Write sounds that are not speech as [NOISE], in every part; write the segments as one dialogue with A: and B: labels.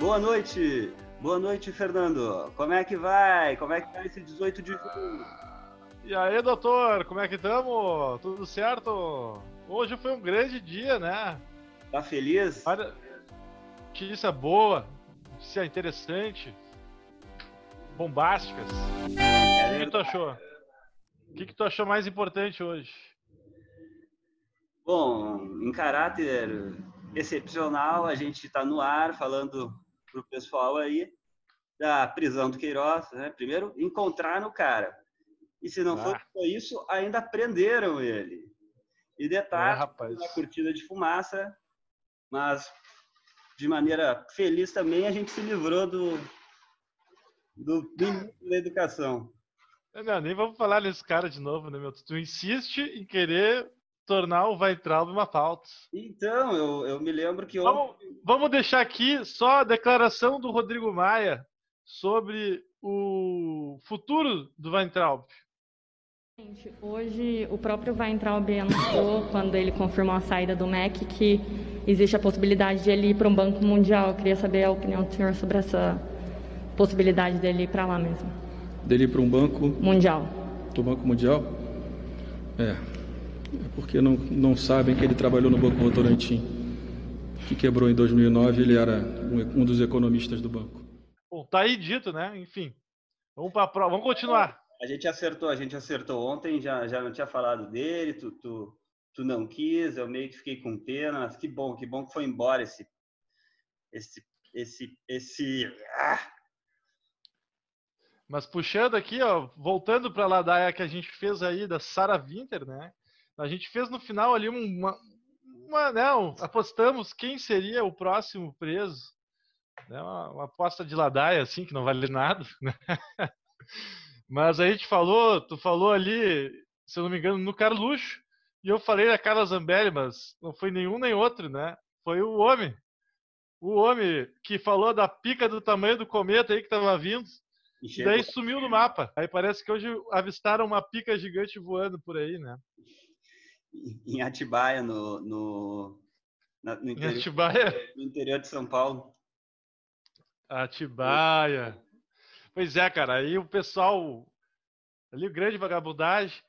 A: Boa noite, boa noite, Fernando. Como é que vai? Como é que tá esse 18 de junho?
B: E aí, doutor, como é que estamos? Tudo certo? Hoje foi um grande dia, né?
A: Tá feliz?
B: Olha, notícia boa, notícia interessante, bombásticas.
A: É
B: o que tu achou? O que, que tu achou mais importante hoje?
A: Bom, em caráter excepcional, a gente está no ar falando pro pessoal aí da prisão do Queiroz, né? Primeiro, encontraram o cara. E se não
B: Ah.
A: só isso, ainda prenderam ele. E
B: É,
A: detalhe, uma cortina de fumaça, mas de maneira feliz também a gente se livrou do do ministro da educação.
B: Não, nem vamos falar nesse cara de novo, né, meu? Tu insiste em querer tornar o Weintraub uma pauta.
A: Então, eu, eu me lembro que
B: Vamos, vamos deixar aqui só a declaração do Rodrigo Maia sobre o futuro do Weintraub.
C: Gente, Hoje, o próprio Weintraub anunciou, quando ele confirmou a saída do MEC, que existe a possibilidade de ele ir para um banco mundial. Eu queria saber a opinião do senhor sobre essa possibilidade dele ir para lá mesmo.
D: Dele ir para um banco,
C: Mundial.
D: do Banco Mundial? É. É porque não, não sabem que ele trabalhou no Banco Votorantim, que quebrou em 2009. Ele era um, um dos economistas do banco.
B: Bom, tá aí dito, né? Enfim. Vamos para prova. Vamos continuar.
A: a gente acertou, a gente acertou ontem, já, já não tinha falado dele, tu, tu, tu não quis, eu meio que fiquei com pena, mas que bom, que bom que foi embora esse esse esse esse ah,
B: Mas puxando aqui, ó, voltando para a ladaia que a gente fez aí da Sarah Winter, né? A gente fez no final ali uma, uma né, apostamos quem seria o próximo preso. Né? Uma, uma aposta de ladaia, assim, que não vale nada. Né? [LAUGHS] Mas a gente falou, tu falou ali, se eu não me engano, no Carluxo, e eu falei da Carla Zambelli, mas não foi nenhum nem outro, né? Foi o homem. O homem que falou da pica do tamanho do cometa aí que tava vindo.
A: E
B: daí sumiu no mapa. Aí parece que hoje avistaram uma pica gigante voando por aí, né?
A: em Atibaia no no, na- no,
B: Em
A: interior,
B: Atibaia.
A: no interior de São Paulo.
B: Atibaia. Pois é, cara. Aí o pessoal. Ali o grande vagabundagem.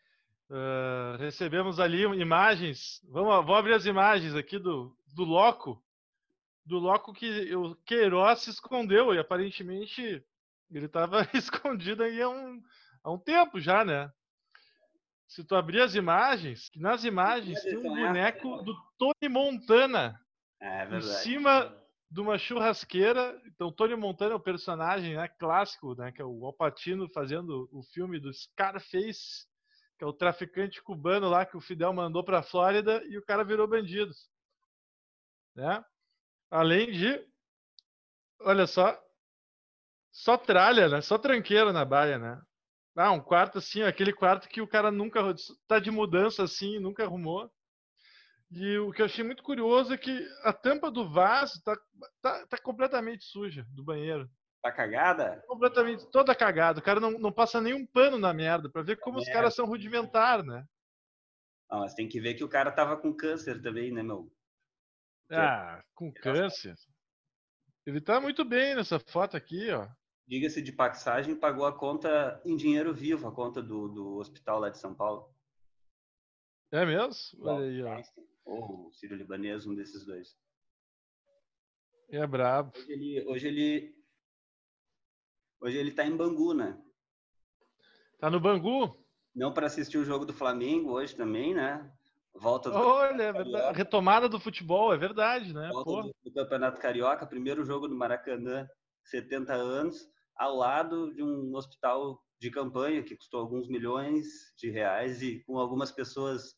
B: ah, recebemos ali imagens. Vamos, vamos abrir as imagens aqui do, do Loco. Do Loco que o Queiroz se escondeu e aparentemente ele estava [LAUGHS] escondido aí há um, há um tempo já, né? Se tu abrir as imagens, que nas imagens tem um boneco
A: né?
B: do Tony Montana
A: É
B: em cima de uma churrasqueira. Então, Tony Montana é o personagem né, clássico, né, que é o Al Pacino fazendo o filme do Scarface, que é o traficante cubano lá que o Fidel mandou para a Flórida e o cara virou bandido. Né? Além de, olha só, só tralha, né? Só tranqueira na baia, né? Ah, um quarto assim, aquele quarto que o cara nunca tá de mudança assim, nunca arrumou. E o que eu achei muito curioso é que a tampa do vaso tá, tá, tá completamente suja do banheiro.
A: Tá cagada?
B: Completamente, toda cagada. O cara não, não passa nenhum pano na merda pra ver como os
A: merda.
B: caras são rudimentares, né?
A: Não, mas tem que ver que o cara tava com câncer também, né, meu?
B: Ah, com câncer. Ele tá muito bem nessa foto aqui, ó.
A: Diga-se de passagem, pagou a conta em dinheiro vivo, a conta do, do hospital lá de São Paulo.
B: É mesmo? Olha aí, ó.
A: Ou o Sírio Libanês, um desses dois.
B: É brabo.
A: Hoje ele, hoje ele, hoje ele tá em Bangu, né?
B: Tá no Bangu?
A: Não para assistir o jogo do Flamengo hoje também, né? Volta do,
B: Olha, é retomada do futebol, é verdade, né?
A: volta
B: Pô.
A: do, do Campeonato Carioca, primeiro jogo do Maracanã, 70 anos, ao lado de um hospital de campanha que custou alguns milhões de reais e com algumas pessoas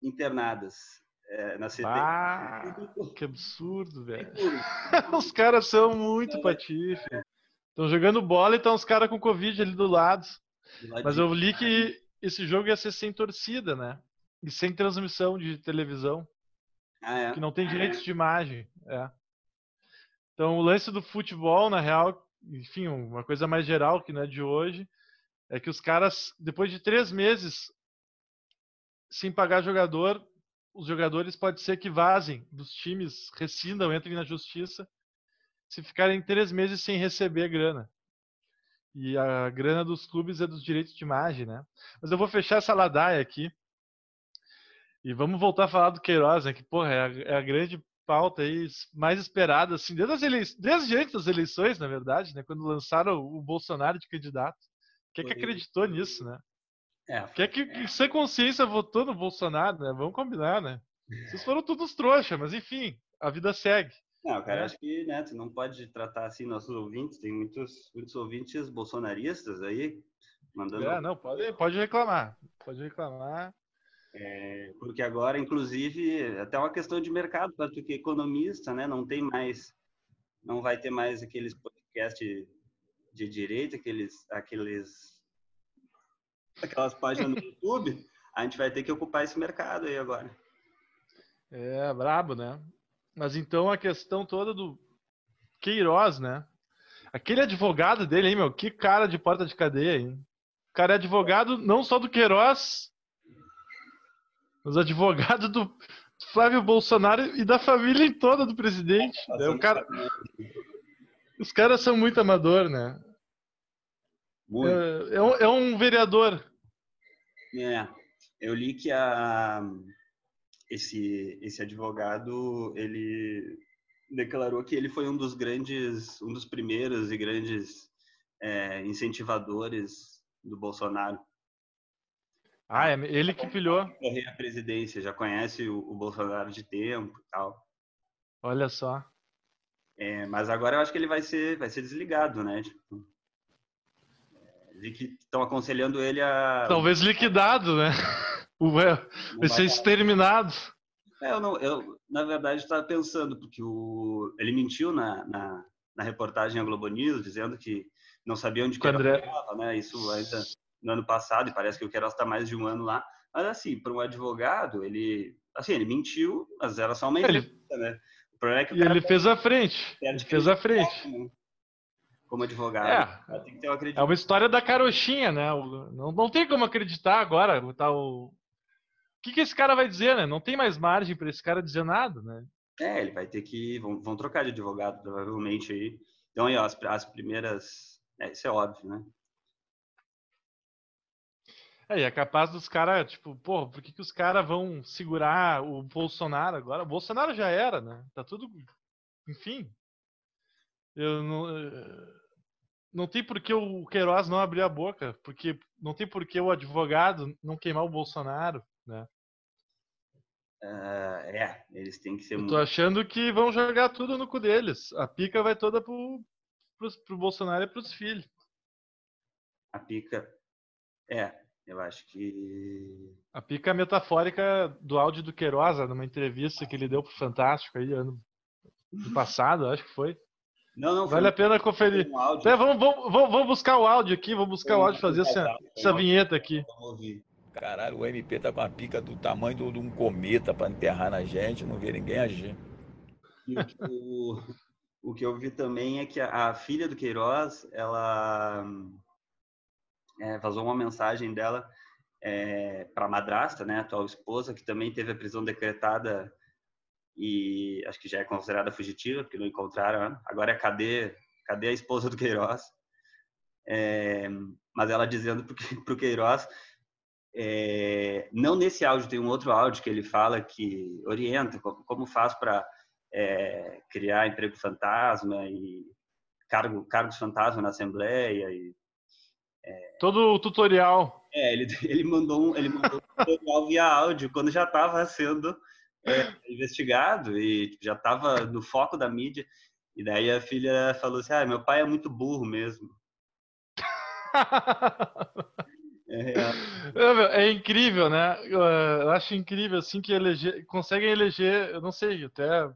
A: internadas é, na CTI.
B: Ah, que absurdo, velho. [LAUGHS] Os caras são muito patife. Estão jogando bola e estão os caras com Covid ali do lado. Mas eu li que esse jogo ia ser sem torcida, né? E sem transmissão de televisão,
A: Ah, é.
B: que não tem direitos de imagem. É. Então o lance do futebol, na real, enfim, uma coisa mais geral que não é de hoje, é que os caras, depois de três meses sem pagar jogador, os jogadores pode ser que vazem dos times, rescindam, entrem na justiça. se ficarem três meses sem receber grana. E a grana dos clubes é dos direitos de imagem, né? Mas eu vou fechar essa ladaia aqui. E vamos voltar a falar do Queiroz, né? Que, porra, é a, é a grande pauta aí mais esperada, assim, desde, as eleições, desde antes das eleições, na verdade, né? Quando lançaram o Bolsonaro de candidato. Quem é que acreditou nisso, né? É, Quem é que, que sem consciência votou no Bolsonaro, né? Vamos combinar, né? Vocês foram todos trouxa, mas enfim, a vida segue.
A: Não, cara, é. acho que né, tu não pode tratar assim nossos ouvintes. Tem muitos, muitos ouvintes bolsonaristas aí mandando.
B: É, não, pode, pode reclamar. Pode reclamar.
A: É, porque agora, inclusive, até uma questão de mercado, porque economista, né, não tem mais, não vai ter mais aqueles podcasts de direita, aqueles, aqueles, aquelas páginas no YouTube. A gente vai ter que ocupar esse mercado aí agora.
B: É, brabo, né? Mas então a questão toda do Queiroz, né? Aquele advogado dele, hein, meu? Que cara de porta de cadeia, hein? O cara é advogado não só do Queiroz, mas advogado do Flávio Bolsonaro e da família toda do presidente. O cara... Os caras são muito amador, né? Muito. É, é, um, é um vereador.
A: É. Eu li que a esse esse advogado ele declarou que ele foi um dos grandes, um dos primeiros e grandes é, incentivadores do Bolsonaro.
B: Ah, é ele que pilhou.
A: Correr a presidência, já conhece o, o, Bolsonaro de tempo e tal.
B: Olha só.
A: É, mas agora eu acho que ele vai ser, vai ser desligado, né? Tipo, é, que estão aconselhando ele a.
B: Talvez liquidado, né? Ué, vai ser exterminado.
A: É, eu, não, eu, na verdade, estava pensando, porque o, ele mentiu na, na, na, reportagem a Globo News, dizendo que não sabia onde que André... estava, né? Isso ainda no ano passado, e parece que o Queiroz está mais de um ano lá. Mas, assim, para um advogado, ele... Assim, ele mentiu, mas era só uma entrevista, ele... né?
B: O problema é que o ele fez a frente. Ele fez a frente. Né?
A: como advogado.
B: É, é uma história da carochinha, né? Não, não tem como acreditar agora. Tá o... o que, que esse cara vai dizer, né? Não tem mais margem para esse cara dizer nada, né?
A: É, ele vai ter que. Vão, vão trocar de advogado, provavelmente aí. Então, aí, ó, as, as primeiras. É, isso é óbvio, né?
B: É, e é capaz dos caras, tipo, pô, por que, que os caras vão segurar o Bolsonaro agora? O Bolsonaro já era, né? Tá tudo. Enfim. Eu não não tem por que o Queiroz não abrir a boca, porque não tem por que o advogado não queimar o Bolsonaro, né?
A: Uh, é, eles têm que ser.
B: Eu tô muito... achando que vão jogar tudo no cu deles. A pica vai toda pro, pro, pro Bolsonaro e pros filhos.
A: A pica. É, eu acho que.
B: A pica metafórica do áudio do Queiroz, numa entrevista que ele deu pro Fantástico aí ano passado, acho que foi. Não, não. Vale a pena conferir. Um é, vamos, vamos, vamos, buscar o áudio aqui, vamos buscar o áudio fazer essa, essa vinheta aqui.
E: Caralho, o MP tá com a pica do tamanho de um cometa para enterrar na gente, não vê ninguém agir.
A: O, o, que eu vi também é que a, a filha do Queiroz, ela é, vazou uma mensagem dela é, para a madrasta, né, atual esposa, que também teve a prisão decretada e acho que já é considerada fugitiva, porque não encontraram. Agora é cadê, cadê a esposa do Queiroz? É, mas ela dizendo para o Queiroz, é, não nesse áudio, tem um outro áudio que ele fala que orienta como, como faz para é, criar emprego fantasma e cargo, cargos fantasma na Assembleia. E,
B: é, Todo o tutorial.
A: É, ele, [LAUGHS] ele mandou um, ele mandou um tutorial via áudio quando já estava sendo é, investigado e tipo, já estava no foco da mídia. E daí a filha falou assim: ah, meu pai é muito burro mesmo. [LAUGHS]
B: é, é, é, incrível, né? Eu acho incrível assim que eleger, conseguem eleger, eu não sei, até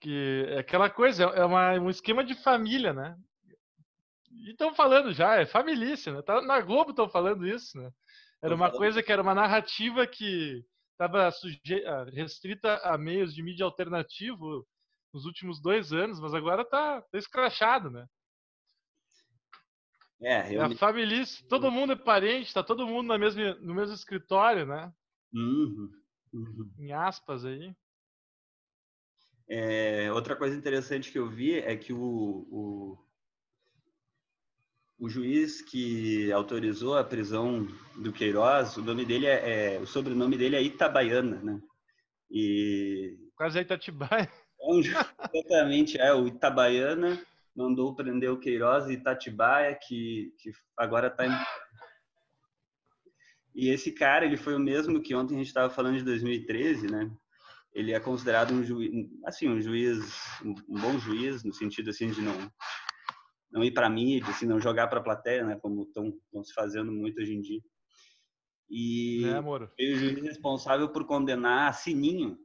B: que é aquela coisa, é uma, um esquema de família, né? E estão falando já, é familícia, né? Tá, na Globo estão falando isso, né? Era uma coisa que era uma narrativa que estava ah, restrita a meios de mídia alternativo nos últimos dois anos, mas agora está tá escrachado, né?
A: É, realmente...
B: A família, todo mundo é parente, está todo mundo na mesma, no mesmo escritório, né?
A: Uhum, uhum.
B: Em aspas aí.
A: É, outra coisa interessante que eu vi é que o, o, o, juiz que autorizou a prisão do Queiroz, o nome dele é, é o sobrenome dele é Itabaiana, né?
B: E quase é Itatibaia.
A: É exatamente, é o Itabaiana mandou prender o Queiroz e Itatibaia, que, que agora está em... E esse cara, ele foi o mesmo que ontem a gente estava falando de 2013, né? ele é considerado um juiz, assim, um juiz, um, bom juiz, no sentido, assim, de não não ir para mídia, assim, não jogar para a plateia, né, como estão se fazendo muito hoje em dia. E é, o juiz responsável por condenar a Sininho.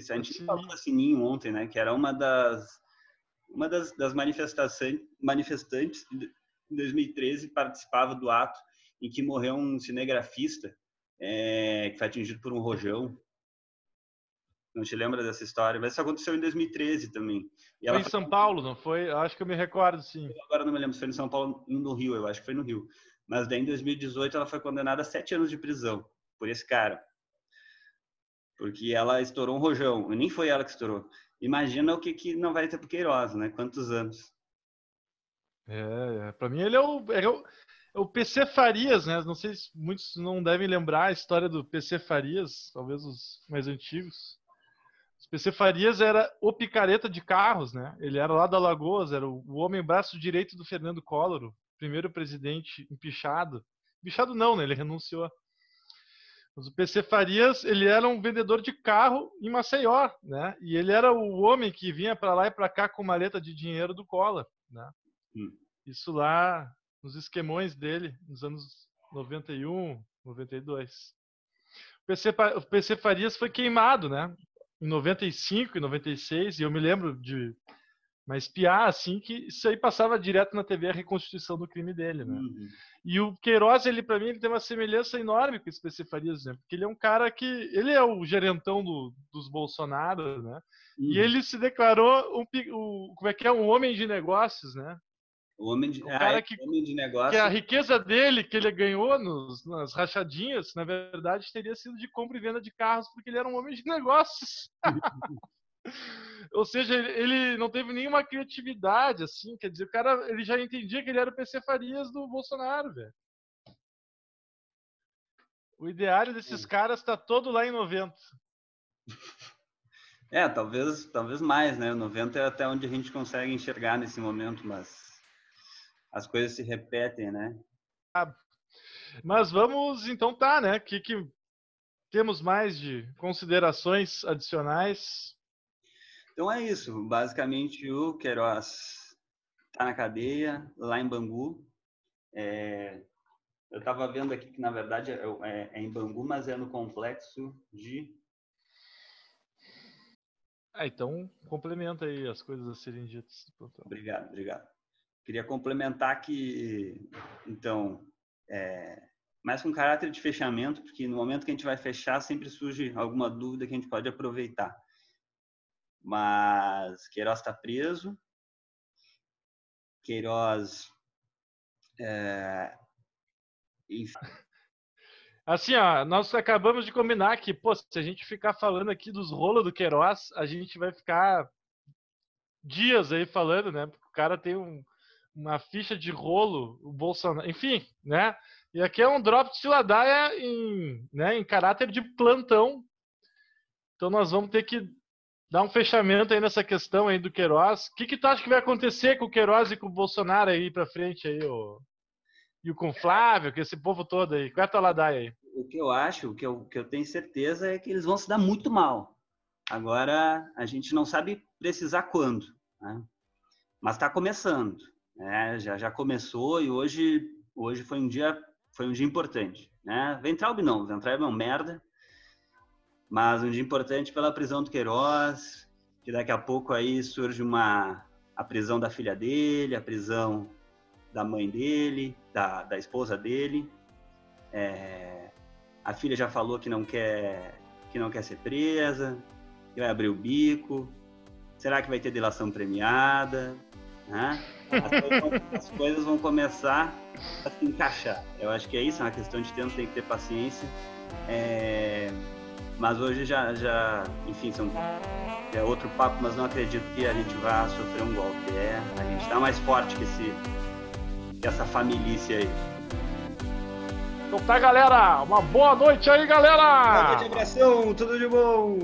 A: Se a gente Sininho. falou da Sininho ontem, né, que era uma das uma das, das manifestações manifestantes em 2013 participava do ato em que morreu um cinegrafista é, que foi atingido por um rojão não te lembra dessa história, mas isso aconteceu em 2013 também.
B: E foi em São foi... Paulo, não foi? Acho que eu me recordo, sim.
A: agora não me lembro se foi em São Paulo ou no Rio, eu acho que foi no Rio. Mas daí em 2018 ela foi condenada a sete anos de prisão por esse cara. Porque ela estourou um rojão, e nem foi ela que estourou. Imagina o que, que não vai ter pro Queiroz, né? Quantos anos?
B: É, é. para mim ele é o, é o, é o PC Farias, né? Não sei se muitos não devem lembrar a história do PC Farias, talvez os mais antigos. PC Farias era o picareta de carros, né? Ele era lá da Lagoas, era o homem braço direito do Fernando Collor, primeiro presidente empichado. Empichado não, né? Ele renunciou. Mas o PC Farias, ele era um vendedor de carro em Maceió, né? E ele era o homem que vinha para lá e para cá com maleta de dinheiro do Collor, né? Hum. Isso lá nos esquemões dele, nos anos 91, 92. O PC, o PC Farias foi queimado, né? Em 95 e 96, e eu me lembro de mas espiar assim que isso aí passava direto na TV a reconstituição do crime dele, né? Uhum. E o Queiroz, ele para mim, ele tem uma semelhança enorme com esse PC Farias, né? Porque ele é um cara que ele é o gerentão do, dos Bolsonaro, né? Uhum. E ele se declarou um, um, como é que é um homem de negócios, né?
A: O homem de, o cara ah, é, que, homem de negócio.
B: Que a riqueza dele, que ele ganhou nos, nas rachadinhas, na verdade, teria sido de compra e venda de carros, porque ele era um homem de negócios. [LAUGHS] Ou seja, ele não teve nenhuma criatividade, assim, quer dizer, o cara ele já entendia que ele era o PC Farias do Bolsonaro, velho. O ideário desses é. caras está todo lá em 90. [LAUGHS]
A: É, talvez, talvez mais, né? 90 é até onde a gente consegue enxergar nesse momento, mas as coisas se repetem, né?
B: Ah, mas vamos então tá, né? Que que temos mais de considerações adicionais?
A: Então é isso. Basicamente o Queiroz está na cadeia lá em Bangu. É, eu estava vendo aqui que na verdade é, é, é, em Bangu, mas é no complexo de.
B: Ah, então complementa aí as coisas a serem ditas.
A: Obrigado, obrigado. Queria complementar que, então, é, mais com caráter de fechamento, porque no momento que a gente vai fechar, sempre surge alguma dúvida que a gente pode aproveitar. Mas Queiroz está preso, Queiroz. É,
B: Assim, ó, nós acabamos de combinar que, pô, se a gente ficar falando aqui dos rolos do Queiroz, a gente vai ficar dias aí falando, né? Porque o cara tem um, uma ficha de rolo, o Bolsonaro, enfim, né? E aqui é um drop de Ladaia em, né, em caráter de plantão. Então nós vamos ter que dar um fechamento aí nessa questão aí do Queiroz. O que, que tu acha que vai acontecer com o Queiroz e com o Bolsonaro aí para frente aí, ô? E o com o com esse povo todo aí. Qual é a tua ladaia aí?
A: O que eu acho, o que eu, que eu tenho certeza é que eles vão se dar muito mal. Agora, a gente não sabe precisar quando, né? Mas está começando. Né? Já, já começou e hoje, hoje foi um dia foi um dia importante. Né? Ventralb não, Ventralb é um merda, mas um dia importante pela prisão do Queiroz, que daqui a pouco aí surge uma a prisão da filha dele, a prisão da mãe dele, da, da esposa dele. É, a filha já falou que não quer que não quer ser presa, que vai abrir o bico. Será que vai ter delação premiada? Né? As, coisas vão, as coisas vão começar a se encaixar. Eu acho que é isso, é uma questão de tempo, tem que ter paciência. É... Mas hoje já, já, enfim, são é outro papo, mas não acredito que a gente vá sofrer um golpe. É, a gente tá mais forte que, esse, que essa família aí.
B: Então tá, galera. Uma boa noite aí, galera.
A: Boa noite, abração. Tudo de bom.